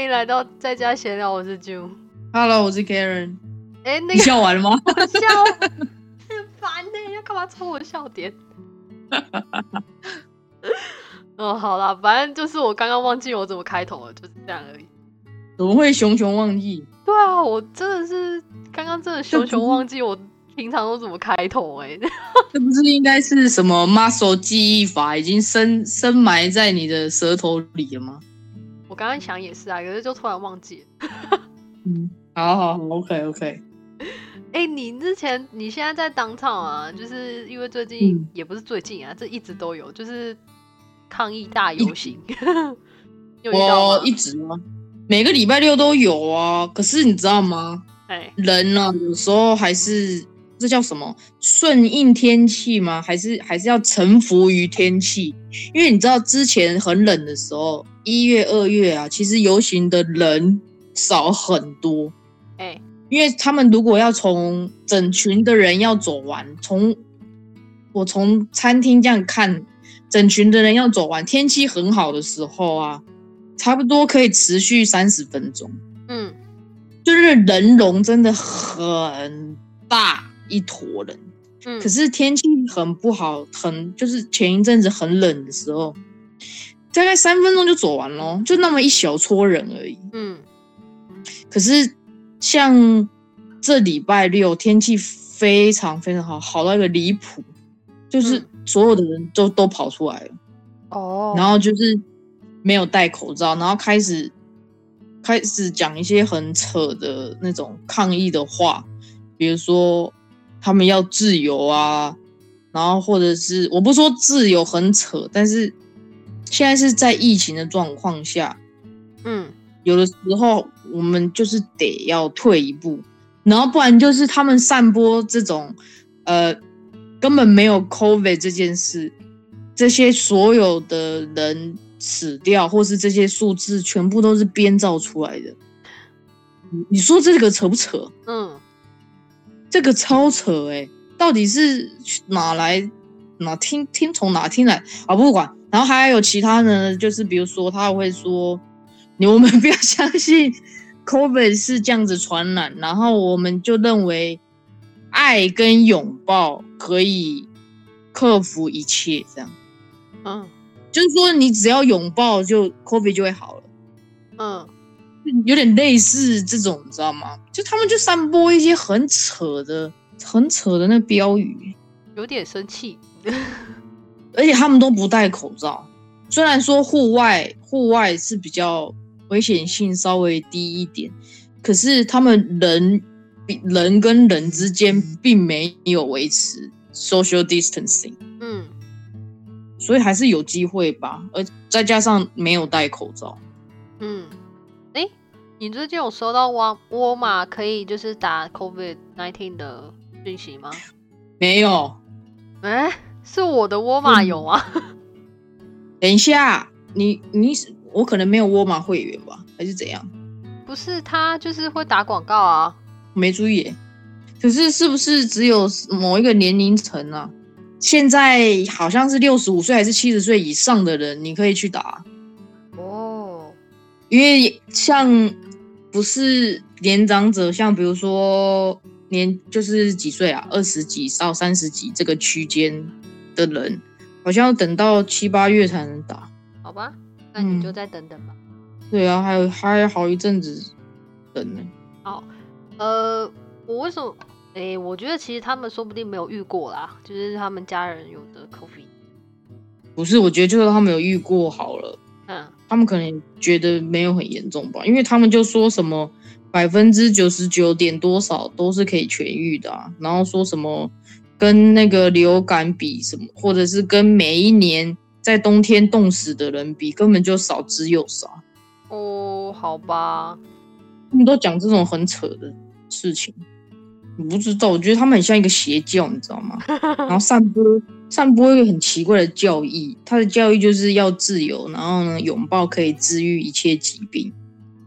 欢迎来到在家闲聊，我是 June。Hello，我是 Karen。哎、那你笑完了吗？笑很烦呢、要干嘛抽我的笑点？哦，好啦，反正就是我刚刚忘记我怎么开头了，就是这样而已。怎么会熊熊忘记？对啊，我真的是刚刚真的熊熊忘记我平常都怎么开头哎、这不是应该是什么 muscle 记忆法已经深深埋在你的舌头里了吗？我刚刚想也是啊，可是就突然忘记了。嗯，好好好，OK OK。哎、你之前你现在在当场啊，就是因为最近、嗯也不是最近啊，这一直都有，就是抗议大游行？我一直啊，每个礼拜六都有啊。可是你知道吗？哎，人呢、有时候还是这叫什么顺应天气吗？还是还是要臣服于天气？因为你知道之前很冷的时候，一月、二月啊，其实游行的人少很多。哎，因为他们如果要从整群的人要走完，从我从餐厅这样看，整群的人要走完，天气很好的时候啊，差不多可以持续三十分钟，嗯，就是人龙真的很大一坨人。嗯，可是天气很不好，很就是前一阵子很冷的时候，大概三分钟就走完咯，就那么一小撮人而已。嗯，可是像这礼拜六天气非常非常好，好到一个离谱，就是嗯。所有的人都都跑出来了，哦，然后就是没有戴口罩，然后开始开始讲一些很扯的那种抗议的话，比如说他们要自由啊，然后或者是我不说自由很扯，但是现在是在疫情的状况下，嗯，有的时候我们就是得要退一步，然后不然就是他们散播这种呃根本没有 COVID 这件事，这些所有的人死掉，或是这些数字全部都是编造出来的。你你说这个扯不扯？嗯，这个超扯哎、到底是哪来哪听听从哪听来啊？不管，然后还有其他的，就是比如说他会说，你我们不要相信 COVID 是这样子传染，然后我们就认为爱跟拥抱可以克服一切，这样嗯，就是说你只要拥抱就 COVID 就会好了。嗯，有点类似这种，你知道吗？就他们就散播一些很扯的、很扯的那标语，有点生气。而且他们都不戴口罩。虽然说户外户外是比较危险性稍微低一点，可是他们人比人跟人之间并没有维持 social distancing，嗯，所以还是有机会吧。而再加上没有戴口罩，嗯，哎、你最近有收到沃沃尔玛可以就是打 COVID nineteen 的讯息吗？没有。哎、是我的沃尔玛嗯有吗？等一下，你你我可能没有沃尔玛会员吧，还是怎样？不是，他就是会打广告啊。没注意。可是是不是只有某一个年龄层啊？现在好像是六十五岁还是七十岁以上的人，你可以去打，哦，因为像不是年长者，像比如说年就是几岁啊，二十几到三十几这个区间的人，好像要等到七八月才能打。好吧，那你就嗯再等等吧。对啊，还有还有好一阵子等呢。好呃，我为什么？哎、我觉得其实他们说不定没有遇过啦，就是他们家人有的 COVID。不是，我觉得就是他们有遇过好了。嗯，他们可能觉得没有很严重吧，因为他们就说什么百分之九十九点多少都是可以痊愈的啊，然后说什么跟那个流感比什么，或者是跟每一年在冬天冻死的人比，根本就少之又少。哦，好吧，他们都讲这种很扯的事情，我不知道，我觉得他们很像一个邪教，你知道吗？然后散播散播一个很奇怪的教义，他的教义就是要自由，然后呢拥抱可以治愈一切疾病，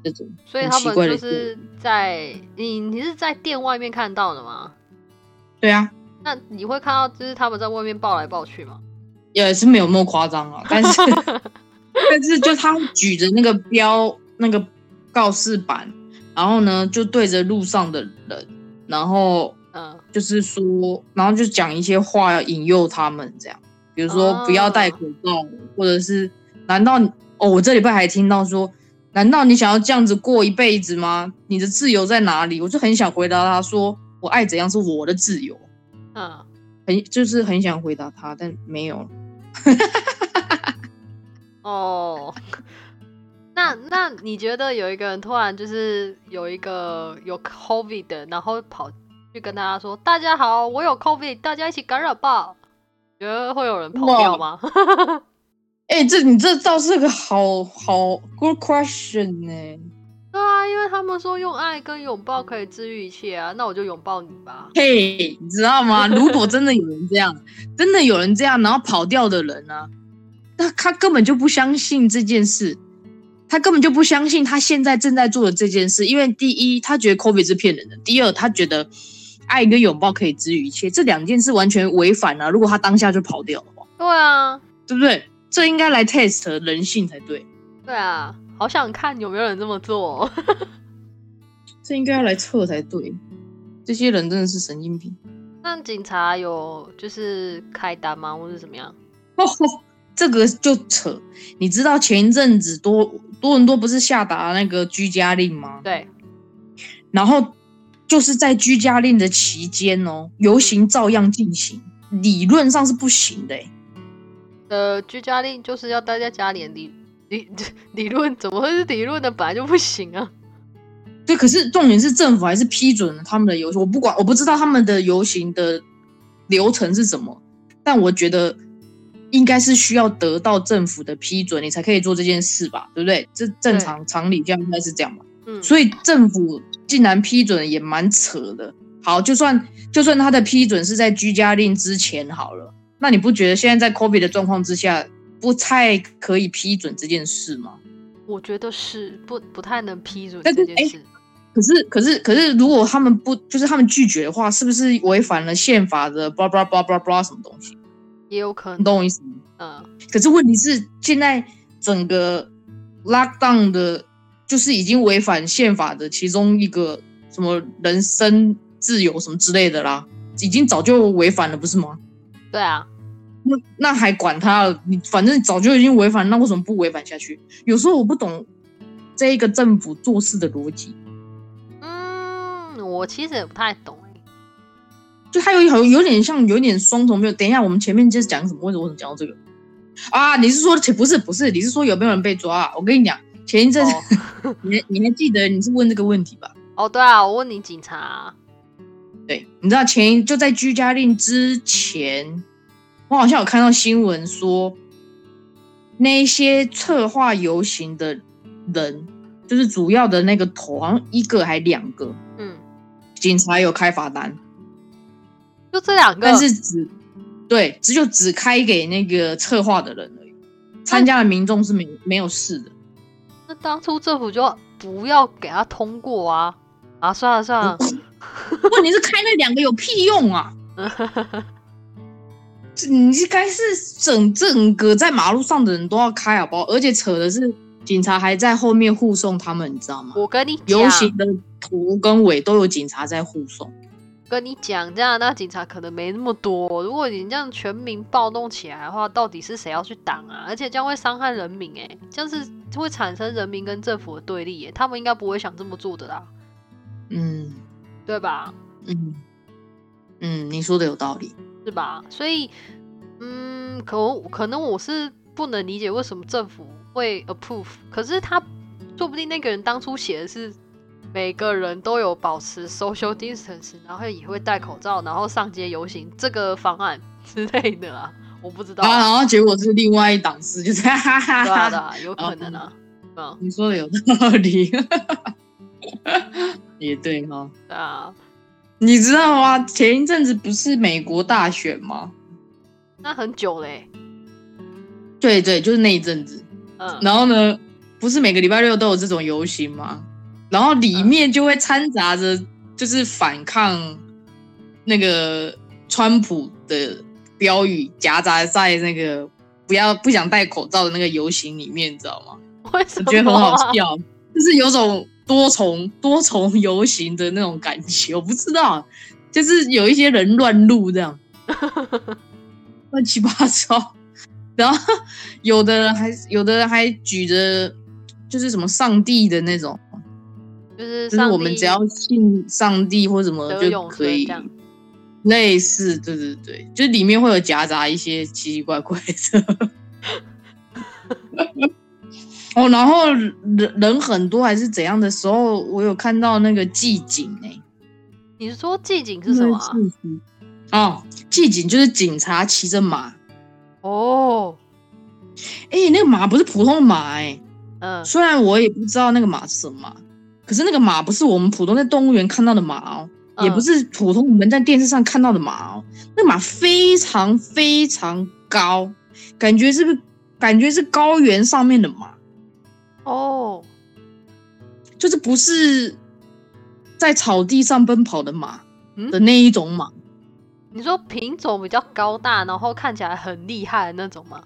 这种很所以他们就是在你你是在店外面看到的吗？对啊，那你会看到就是他们在外面抱来抱去吗？也是没有那么夸张啊，但是但是就他举着那个标那个告示板，然后呢就对着路上的人，然后嗯就是说，然后就讲一些话要引诱他们这样，比如说不要戴口罩，或者是难道哦，我这礼拜还听到说，难道你想要这样子过一辈子吗？你的自由在哪里？我就很想回答他说，我爱怎样是我的自由，嗯，很就是很想回答他，但没有。哦，那那你觉得有一个人突然就是有一个有 COVID 的，然后跑去跟大家说：“大家好，我有 COVID，大家一起感染吧。”觉得会有人跑掉吗？哎、这你这倒是个好好 good question 呢、对啊，因为他们说用爱跟拥抱可以治愈一切啊，那我就拥抱你吧。嘿，你知道吗？如果真的有人这样，真的有人这样，然后跑掉的人呢、那他根本就不相信这件事，他根本就不相信他现在正在做的这件事，因为第一，他觉得 COVID 是骗人的；第二，他觉得爱跟拥抱可以治愈一切，这两件事完全违反了、如果他当下就跑掉的话，对啊，对不对？这应该来 test 人性才对，对啊，好想看有没有人这么做、哦。这应该要来测才对。这些人真的是神经病。那警察有就是开单吗，或是怎么样？哦，这个就扯。你知道前一阵子多多伦多不是下达那个居家令吗？对，然后就是在居家令的期间哦，游行照样进行，理论上是不行的欸。呃，居家令就是要待在家里，理 理理论怎么会是理论的？本来就不行啊。对，可是重点是政府还是批准了他们的游行。我不管，我不知道他们的游行的流程是什么，但我觉得应该是需要得到政府的批准，你才可以做这件事吧，对不对？这正常常理这样应该是这样吧。嗯，所以政府竟然批准也蛮扯的。好，就算就算他的批准是在居家令之前好了，那你不觉得现在在 COVID 的状况之下，不太可以批准这件事吗？我觉得是不不太能批准这件事。可是，可是，可是，如果他们不，就是他们拒绝的话，是不是违反了宪法的 blah blah blah blah blah 什么东西？也有可能你能，懂我意思吗？嗯，可是问题是，现在整个 lockdown 的，就是已经违反宪法的其中一个什么人身自由什么之类的啦，已经早就违反了，不是吗？对啊，那那还管他？你反正早就已经违反，那为什么不违反下去？有时候我不懂这一个政府做事的逻辑，嗯，我其实也不太懂哎、就他有有有点像有点双重没有。等一下，我们前面就是讲什么？为什么为什么讲到这个啊？你是说不是不是？你是说有没有人被抓、啊？我跟你讲，前一阵子、哦 你你还记得你是问这个问题吧？哦，对啊，我问你警察啊、对，你知道前一就在居家令之前，我好像有看到新闻说，那些策划游行的人，就是主要的那个头，好像一个还两个，嗯，警察有开罚单，就这两个，但是只对只有只开给那个策划的人而已，参加的民众是没没有事的。那当初政府就不要给他通过啊啊！算了算了，问题是开那两个有屁用啊？这你应该是整整个在马路上的人都要开好不好？而且扯的是警察还在后面护送他们，你知道吗？我跟你游，行的头跟尾都有警察在护送。跟你讲，加拿大警察可能没那么多。如果你这样全民暴动起来的话，到底是谁要去挡啊？而且这样会伤害人民、欸，哎，这样是会产生人民跟政府的对立、欸，他们应该不会想这么做的啦，嗯对吧？嗯嗯，你说的有道理。是吧？所以，嗯，可可能我是不能理解为什么政府会 approve，可是他说不定那个人当初写的是每个人都有保持 social distance，然后也会戴口罩，然后上街游行这个方案之类的啊，我不知道啊，啊，然后结果是另外一档事，就是哈哈哈哈。啊，有可能啊，嗯，你说的有道理，也对哈。对啊，你知道吗？前一阵子不是美国大选吗？那很久嘞、对对，就是那一阵子。嗯，然后呢，不是每个礼拜六都有这种游行吗？然后里面就会掺杂着就是反抗那个川普的标语，夹杂在那个不要不想戴口罩的那个游行里面，你知道吗？为什么、啊？我觉得很好笑，就是有种多重多重游行的那种感觉，我不知道，就是有一些人乱入这样，乱七八糟，然后有的人还有的人还举着就是什么上帝的那种，就是就是我们只要信上帝或什么就可以。类似，对对对，就是里面会有夹杂一些奇奇怪怪的。哦，然后人人很多还是怎样的时候，我有看到那个祭警哎、你是说寂景是什么、啊？哦，祭警就是警察骑着马，哦，哎、那个马不是普通的马哎、嗯，虽然我也不知道那个马是什么马，可是那个马不是我们普通在动物园看到的马哦，也不嗯是普通我们在电视上看到的马哦，那马非常非常高，感觉是不是感觉是高原上面的马，哦，就是不是在草地上奔跑的马嗯的那一种马。你说品种比较高大，然后看起来很厉害的那种吗？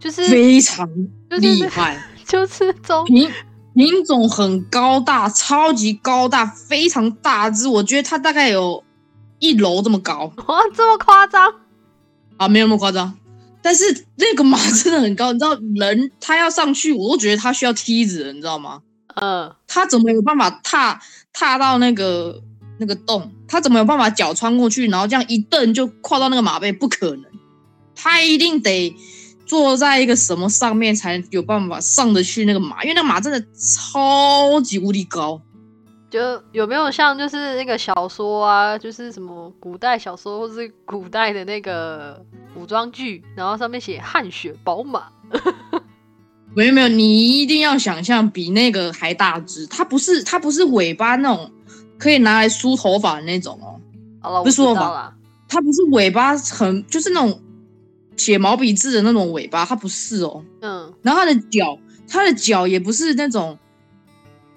就是非常就厉害，就是中品品种很高大，超级高大，非常大只，我觉得它大概有一楼这么高哇这么夸张？啊，没有那么夸张。但是那个马真的很高，你知道人他要上去，我都觉得他需要梯子了，你知道吗？嗯，他怎么有办法踏踏到那个那个洞？他怎么有办法脚穿过去，然后这样一蹬就跨到那个马背？不可能，他一定得坐在一个什么上面才有办法上得去那个马，因为那个马真的超级无敌高。就有没有像就是那个小说啊，就是什么古代小说或是古代的那个古装剧，然后上面写汗血宝马，没有没有，你一定要想象比那个还大只，它不是它不是尾巴那种可以拿来梳头发的那种哦，好了，不是说吧道啦。它不是尾巴很就是那种写毛笔字的那种尾巴，它不是哦。嗯，然后它的脚，它的脚也不是那种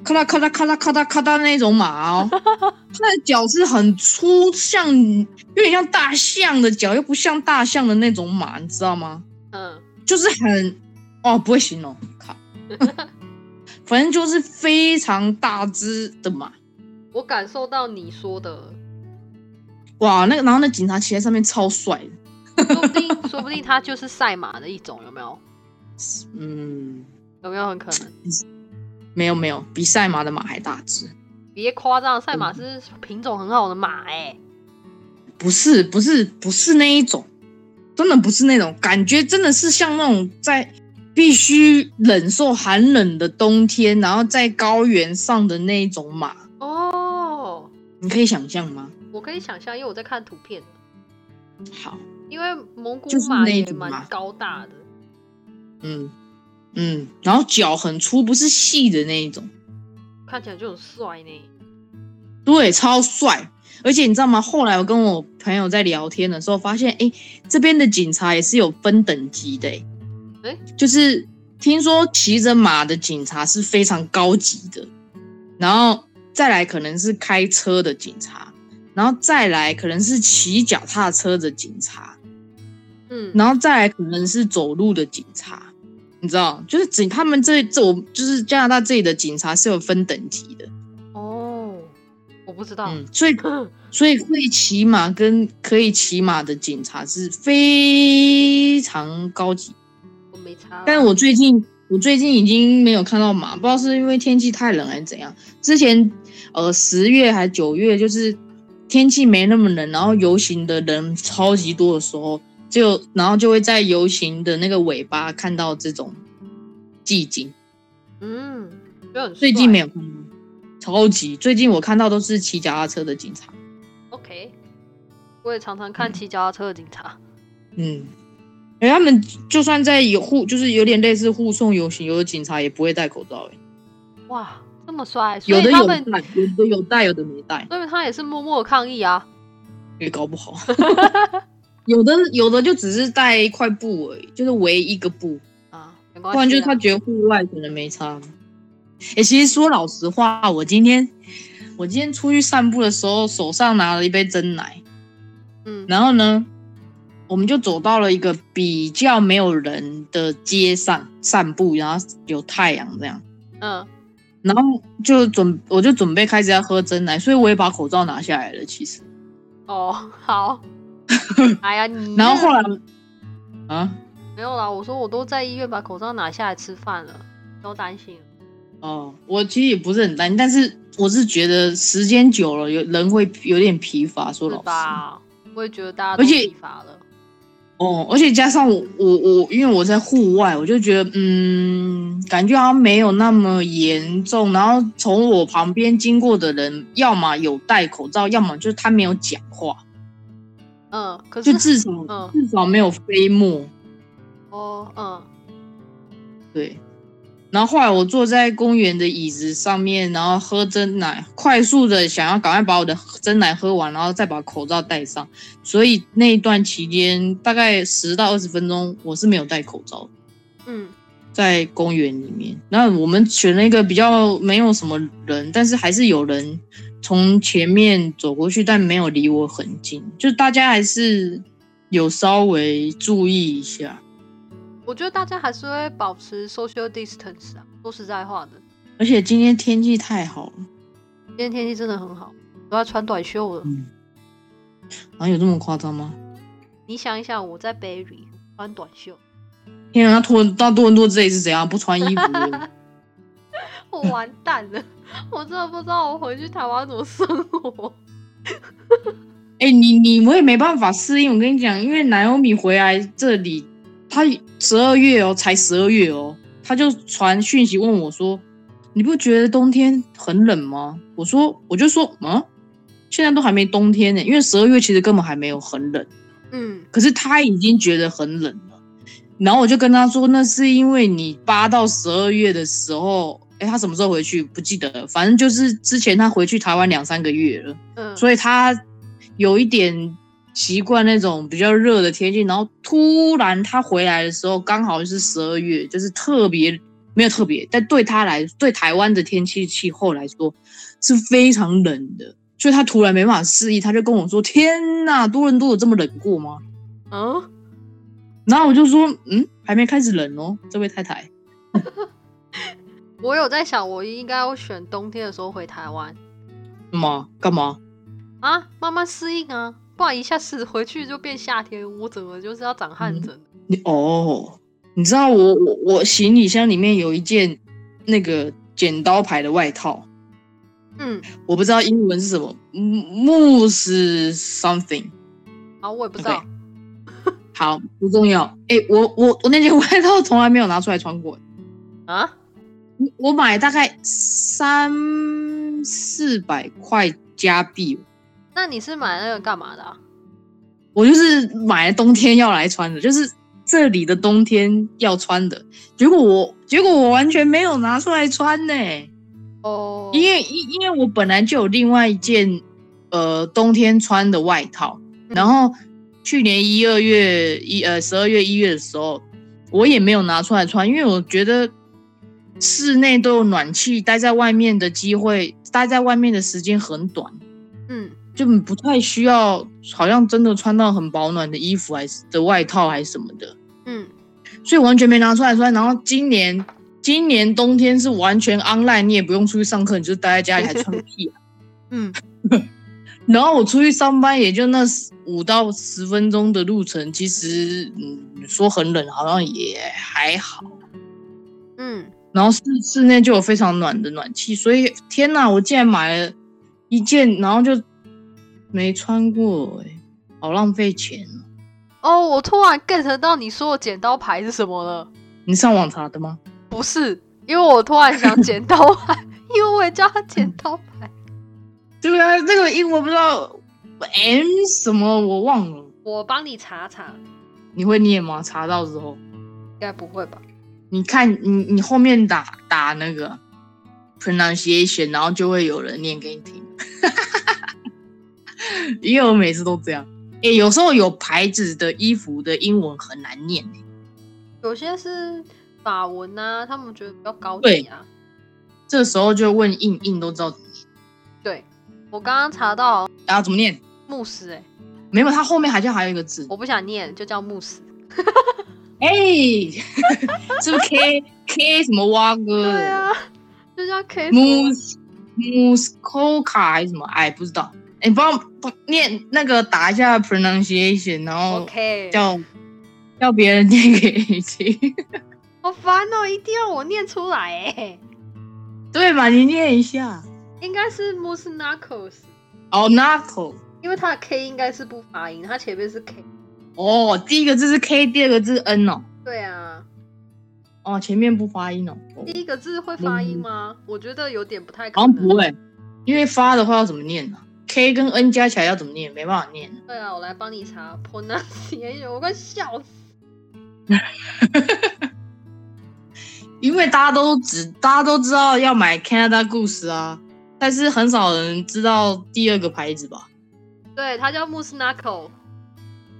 咔啦咔啦咔啦咔啦咔啦那种马哦，它的脚是很粗，像有点像大象的脚，又不像大象的那种马，你知道吗？嗯，就是很哦，不会形容，靠，反正就是非常大只的马。我感受到你说的，哇，那个，然后那警察骑在上面超帅的，说不定说不定它就是赛马的一种，有没有？嗯，有没有很可能？没有没有，比赛马的马还大只，别夸张，赛马是品种很好的马哎、不是不是不是那一种，真的不是那种，感觉真的是像那种在必须忍受寒冷的冬天，然后在高原上的那一种马，哦，你可以想象吗？我可以想象，因为我在看图片，好，因为蒙古马也蛮高大的，嗯嗯，然后脚很粗，不是细的那一种。看起来就很帅呢。对，超帅。而且你知道吗？后来我跟我朋友在聊天的时候，发现，哎，这边的警察也是有分等级的，哎诶就是听说骑着马的警察是非常高级的，然后再来可能是开车的警察，然后再来可能是骑脚踏车的警察，嗯，然后再来可能是走路的警察。你知道，就是警他们这这我就是加拿大这里的警察是有分等级的，哦，我不知道。嗯，所以 所以会骑马跟可以骑马的警察是非常高级。我没差啦。但是我最近我最近已经没有看到马，不知道是因为天气太冷还是怎样。之前呃十月还九月，就是天气没那么冷，然后游行的人超级多的时候，就然后就会在游行的那个尾巴看到这种寂静。嗯，就很最近没有。有看到，超级最近我看到都是骑脚踏车的警察。OK，我也常常看骑脚踏车的警察。嗯，哎，他们就算在有护，就是有点类似护送游行，有的警察也不会戴口罩，哎，哇，这么帅，有的有戴，有的有戴，有的没戴，所以他也是默默抗议啊。也搞不好。有的有的就只是带一块布而已，就是围一个布，啊，没关系啊。不然就是他觉得户外可能没差。哎、其实说老实话，我今天我今天出去散步的时候，手上拿了一杯真奶，嗯，然后呢，我们就走到了一个比较没有人的街上散步，然后有太阳这样。嗯然后就准我就准备开始要喝真奶，所以我也把口罩拿下来了。其实，哦，好。哎呀，你然后后来啊，没有啦，我说我都在医院把口罩拿下来吃饭了，都担心了。哦，我其实也不是很担心，但是我是觉得时间久了，有人会有点疲乏。说是老实，吧？我也觉得大家都而且疲乏了。哦，而且加上我我我，因为我在户外，我就觉得嗯，感觉好像没有那么严重。然后从我旁边经过的人，要么有戴口罩，要么就是他没有讲话，嗯，可是就是至少、嗯至少没有飞沫。哦，嗯，对，然后后来我坐在公园的椅子上面，然后喝真奶，快速的想要赶快把我的真奶喝完，然后再把口罩戴上。所以那一段期间，大概十到二十分钟，我是没有戴口罩的。嗯，在公园里面。那我们选了一个比较没有什么人，但是还是有人从前面走过去，但没有离我很近，就大家还是有稍微注意一下。我觉得大家还是会保持 social distance 啊。说实在话的，而且今天天气太好了，今天天气真的很好，都要穿短袖了。嗯，啊，有这么夸张吗？你想一想，我在 Berry 穿短袖，天啊，那多到多伦多这里是怎样不穿衣服？我完蛋了，我真的不知道我回去台湾怎么生活。哎、你你我也没办法适应。我跟你讲，因为南欧米回来这里，他十二月哦，才十二月哦，他就传讯息问我说：“你不觉得冬天很冷吗？”我说：“我就说，嗯，现在都还没冬天呢，因为十二月其实根本还没有很冷，嗯，可是他已经觉得很冷了。”然后我就跟他说：“那是因为你八到十二月的时候，哎，他什么时候回去不记得了，反正就是之前他回去台湾两三个月了。”嗯，所以他有一点习惯那种比较热的天气，然后突然他回来的时候刚好是十二月，就是特别没有特别，但对他来对台湾的天气气候来说是非常冷的，所以他突然没办法适应，他就跟我说：“天呐，多伦多有这么冷过吗嗯，？”然后我就说：“嗯，还没开始冷哦，这位太太。我有在想，我应该要选冬天的时候回台湾干嘛干嘛？啊，慢慢适应啊，不然一下子 回去就变夏天，我整个就是要长汗疹。你哦，你知道我我我行李箱里面有一件那个剪刀牌的外套。”嗯，我不知道英文是什么，moose something。好，我也不知道。好，不重要。哎、我我我那件外套从来没有拿出来穿过。啊，我买大概三四百块加币，那你是买那个干嘛的、啊？我就是买了冬天要来穿的，就是这里的冬天要穿的。结果我结果我完全没有拿出来穿呢、哦，因为因因为我本来就有另外一件呃冬天穿的外套，然后去年一二月一呃十二月一月的时候，我也没有拿出来穿，因为我觉得室内都有暖气，待在外面的机会，待在外面的时间很短，嗯就不太需要，好像真的穿到很保暖的衣服还是的外套还是什么的。嗯，所以完全没拿出来穿。然后今年今年冬天是完全 online，你也不用出去上课，你就待在家里还穿个屁、啊。嗯，然后我出去上班也就那五到十分钟的路程，其实嗯说很冷，好像也还好。嗯，然后室室内就有非常暖的暖气，所以天哪，我竟然买了一件，然后就没穿过、欸，好浪费钱哦。哦，我突然 get 到你说的剪刀牌是什么了。你上网查的吗？不是，因为我突然想剪刀牌，因为我也叫它剪刀牌。对啊，这个英文不知道 M 什么，我忘了。我帮你查查，你会念吗？查到之后，应该不会吧？你看你你后面打打那个 pronunciation，然后就会有人念给你听。因为我每次都这样。哎、有时候有牌子的衣服的英文很难念、欸、有些是法文啊，他们觉得比较高级啊。这时候就问印印都知道怎么念。对，我刚刚查到然后怎么念？慕斯，哎，没有，它后面好像还有一个字。我不想念，就叫慕斯。哎、是不是 K K 什么蛙哥？对啊，就就叫 K，Muskoka 还是什么？哎，不知道。哎，帮我念那个打一下 pronunciation，然后 OK，叫叫别人念给你听。好烦哦，一定要我念出来哎。对嘛？你念一下。应该是 Mus Knuckles。哦，Knuckles。因为它的 K 应该是不发音，它前面是 K。哦，第一个字是 K，第二个字是 N 哦。对啊。哦，前面不发音哦。第一个字会发音吗？我觉得有点不太可能。好像不会，因为发的话要怎么念呢？K 跟 N 加起来要怎么念？没办法念。对啊，我来帮你查 pronunciation，我快笑死。因为大家都只大家都知道要买 Canada Goose 啊，但是很少人知道第二个牌子吧？对，它叫 Moose Knuckle。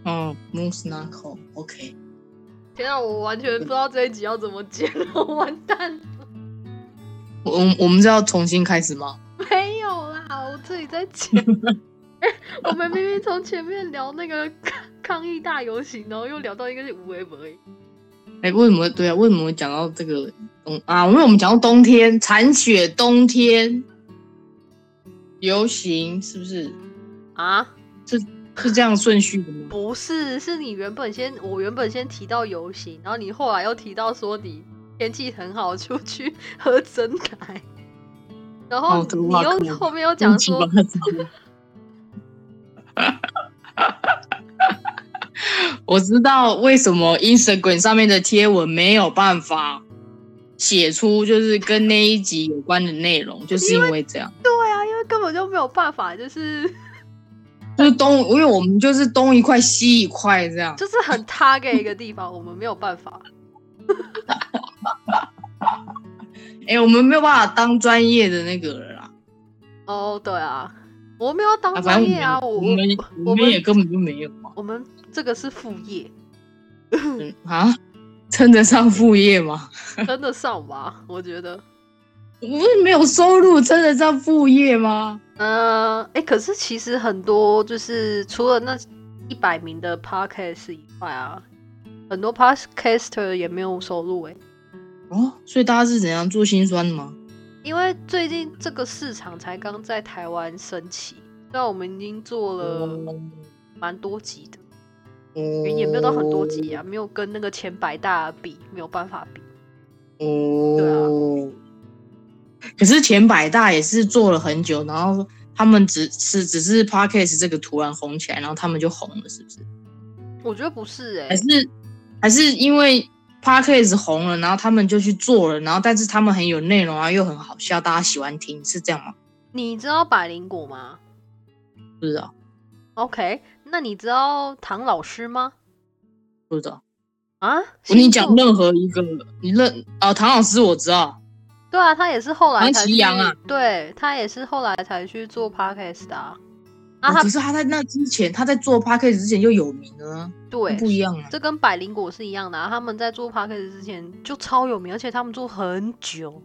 嗯，Moose Knuckle，OK。天啊，我完全不知道这一集要怎么剪了，完蛋。我我们是要重新开始吗？没有啦，我自己在剪。我们明明从前面聊那个 抗议大游行，然后又聊到一个是无为不为。哎，为什么对啊？为什么会讲到这个冬啊？因为我们讲到冬天，残雪冬天游行是不是啊？是是这样顺序的吗？不是，是你原本先我原本先提到游行，然后你后来又提到说你天气很好，出去喝真奶。然后你又后面又讲说，我知道为什么 Instagram 上面的贴文没有办法写出就是跟那一集有关的内容，就是因为这样。对啊，因为根本就没有办法，就是就是东，因为我们就是东一块西一块这样，就是很 target 一个地方，我们没有办法。哎，我们没有办法当专业的那个了啦。哦，对啊，我没有当专业啊，我们我们也根本就没有嘛。我们这个是副业。啊，称得上副业吗？称得上吧，我觉得。我们没有收入，真的叫副业吗？嗯，哎，可是其实很多就是除了那一百名的 podcast 以外啊，很多 podcaster 也没有收入哎。哦，所以大家是怎样做心酸的吗？因为最近这个市场才刚在台湾升起，那我们已经做了蛮多集的，也没有到很多集啊，没有跟那个前百大比，没有办法比。哦，对啊。可是前百大也是做了很久，然后他们只是只是 Podcast 这个突然红起来，然后他们就红了，是不是？我觉得不是哎，还是还是因为。Podcast 红了，然后他们就去做了，然后但是他们很有内容啊，又很好笑，大家喜欢听，是这样吗？你知道百灵果吗？不知道。OK，那你知道唐老师吗？不知道。啊？我跟你讲任何一个，你认啊？唐老师我知道。对啊，他也是后来才去。啊。对他也是后来才去做 Podcast 的。啊，可是他在那之前，他在做 p a c k a g e 之前就有名了，对，不一样啊。这跟百灵果是一样的，他们在做 p a c k a g e 之前就超有名，而且他们做很久。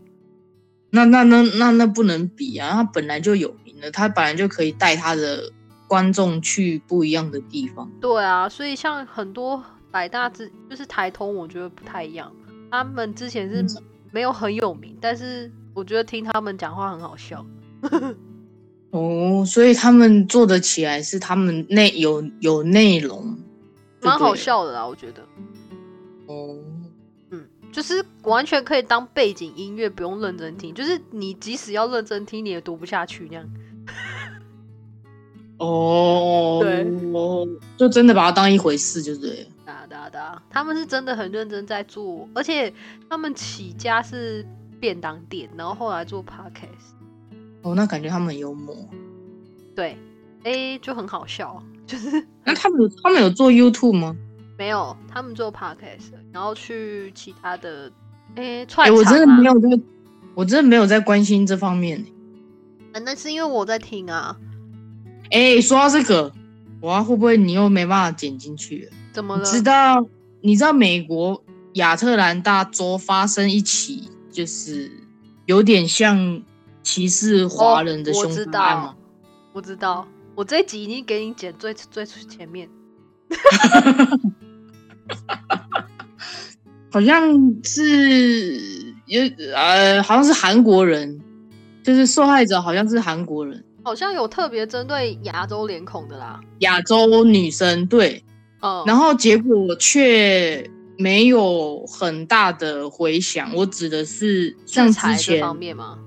那那那那那不能比啊！他本来就有名了，他本来就可以带他的观众去不一样的地方。对啊，所以像很多百大之就是台通，我觉得不太一样。他们之前是没有很有名，但是我觉得听他们讲话很好笑。哦，所以他们做得起来是他们内有有内容，蛮好笑的啦，我觉得。哦，嗯，就是完全可以当背景音乐，不用认真听。就是你即使要认真听，你也读不下去那样。哦，对，就真的把它当一回事，就是。哒哒哒，他们是真的很认真在做，而且他们起家是便当店，然后后来做 podcast。哦，那感觉他们很幽默，对，哎，就很好笑，就是那他们有他们有做 YouTube 吗？没有，他们做 Podcast，然后去其他的哎串场。我真的没有在，我真的没有在关心这方面哎。那是因为我在听啊。哎，说到这个，哇，会不会你又没办法剪进去？怎么了？知道？你知道美国亚特兰大州发生一起，就是有点像。歧视华人的凶杀案吗？我知道，我这一集已经给你剪最最前面。好像是有呃，好像是韩国人，就是受害者好像是韩国人，好像有特别针对亚洲脸孔的啦。亚洲女生对，嗯，然后结果却没有很大的回响。我指的是像之前方面吗？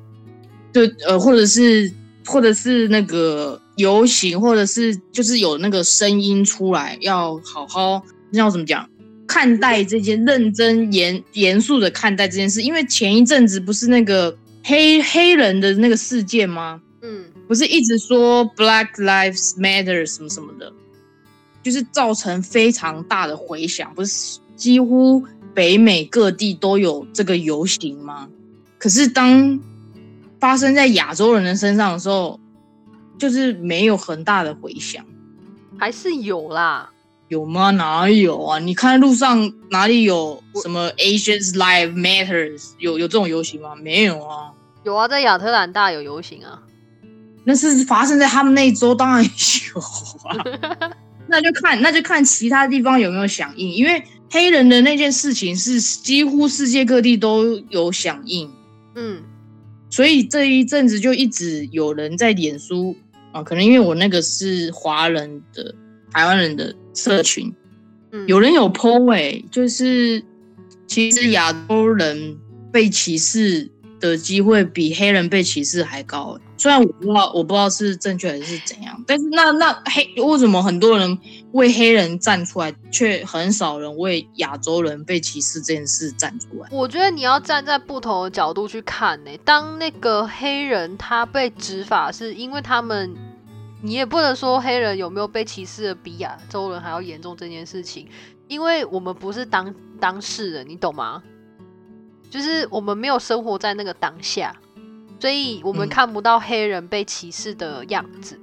对呃，或者是或者是那个游行，或者是就是有那个声音出来，要好好那要怎么讲？看待这件认真严严肃的看待这件事，因为前一阵子不是那个黑黑人的那个事件吗？嗯，不是一直说 Black Lives Matter 什么什么的，就是造成非常大的回响，不是几乎北美各地都有这个游行吗？可是当发生在亚洲人的身上的时候，就是没有很大的回响，还是有啦。有吗？哪有啊？你看路上哪里有什么 Asians Live Matters 有有这种游行吗？没有啊。有啊，在亚特兰大有游行啊。那是发生在他们那一周，当然有啊。那就看，那就看其他地方有没有响应，因为黑人的那件事情是几乎世界各地都有响应，嗯，所以这一阵子就一直有人在脸书啊，可能因为我那个是华人的台湾人的社群，嗯。有人有 PO 哎、就是其实亚洲人被歧视的机会比黑人被歧视还高、虽然我不知道，我不知道是正确还是怎样，但是那那黑为什么很多人为黑人站出来，却很少人为亚洲人被歧视这件事站出来？我觉得你要站在不同的角度去看呢、当那个黑人他被执法，是因为他们，你也不能说黑人有没有被歧视的比亚洲人还要严重这件事情，因为我们不是当当事人，你懂吗？就是我们没有生活在那个当下，所以我们嗯看不到黑人被歧视的样子。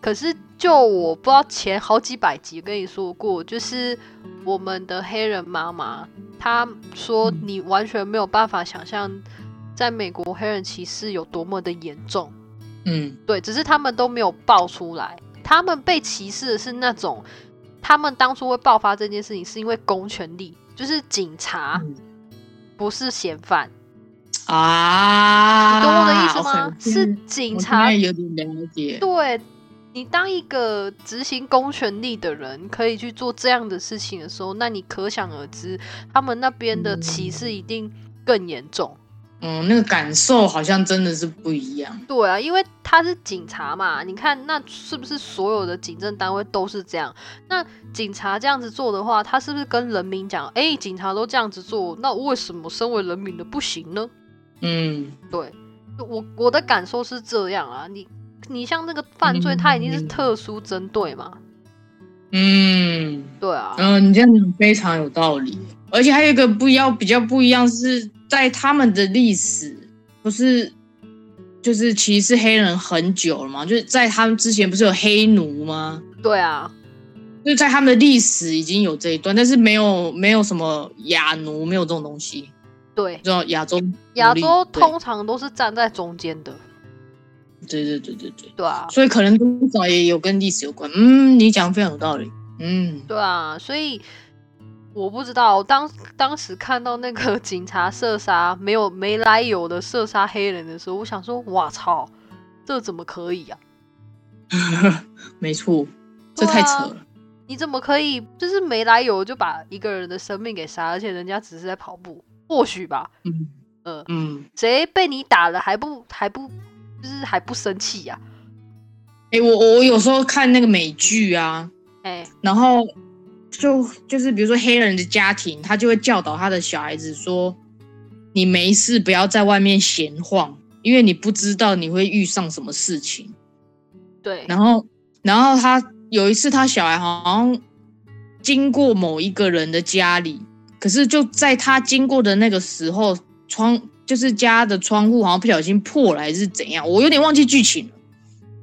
可是，就我不知道前好几百集跟你说过，就是我们的黑人妈妈，她说嗯你完全没有办法想象，在美国黑人歧视有多么的严重。嗯对，只是他们都没有爆出来。他们被歧视的是那种，他们当初会爆发这件事情，是因为公权力，就是警察，嗯不是嫌犯。啊，你懂我的意思吗是警察有点了解。对你当一个执行公权力的人，可以去做这样的事情的时候，那你可想而知，他们那边的歧视一定更严重。嗯，那个感受好像真的是不一样。对啊，因为他是警察嘛，你看那是不是所有的警政单位都是这样？那警察这样子做的话，他是不是跟人民讲，哎、警察都这样子做，那为什么身为人民的不行呢？嗯，对，我我的感受是这样啊，你你像那个犯罪，嗯他一定是特殊针对嘛，嗯对啊，嗯，你这样讲非常有道理。而且还有一个不一样，比较不一样是在他们的历史，不是就是歧视黑人很久了嘛？就是在他们之前不是有黑奴吗？对啊，就是在他们的历史已经有这一段，但是没有没有什么亚奴，没有这种东西。对，知道亚洲亚洲通常都是站在中间的，对对对对对，对啊，所以可能多少也有跟历史有关。嗯，你讲得非常有道理。嗯，对啊，所以我不知道当当时看到那个 警察射杀没有没来由的射杀黑人的时候，我想说，哇操，这怎么可以啊？没错，这太扯了。你怎么可以就是没来由就把一个人的生命给杀，而且人家只是在跑步，或许吧？嗯呃，嗯，谁被你打了还不还不就是还不生气呀、哎、我我有时候看那个美剧啊，哎、然后就就是比如说黑人的家庭，他就会教导他的小孩子说：“你没事不要在外面闲晃，因为你不知道你会遇上什么事情。”对，然后，然后他有一次，他小孩好像经过某一个人的家里，可是就在他经过的那个时候，窗就是家的窗户好像不小心破了还是怎样，我有点忘记剧情了。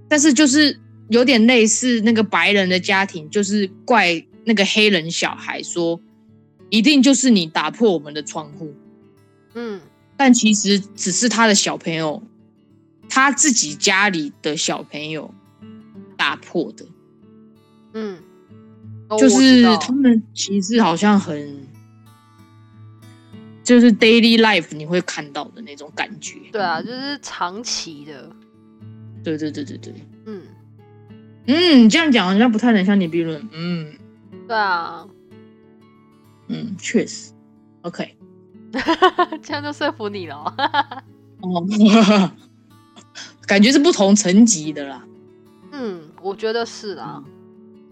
但是就是有点类似那个白人的家庭，就是怪那个黑人小孩说，一定就是你打破我们的窗户，嗯，但其实只是他的小朋友，他自己家里的小朋友打破的。嗯，哦就是他们其实好像很就是 daily life 你会看到的那种感觉。对啊，就是长期的，对对对对对，嗯，嗯，这样讲好像不太能向你辩论。嗯对啊，嗯，确实，OK。这样就说服你了哦。哦，感觉是不同层级的啦。嗯，我觉得是啦。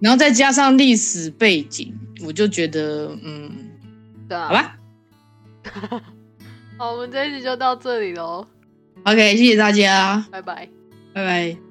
然后再加上历史背景，我就觉得，嗯，对啊，好吧好，我们这一集就到这里喽，，OK，谢谢大家，拜拜。拜拜。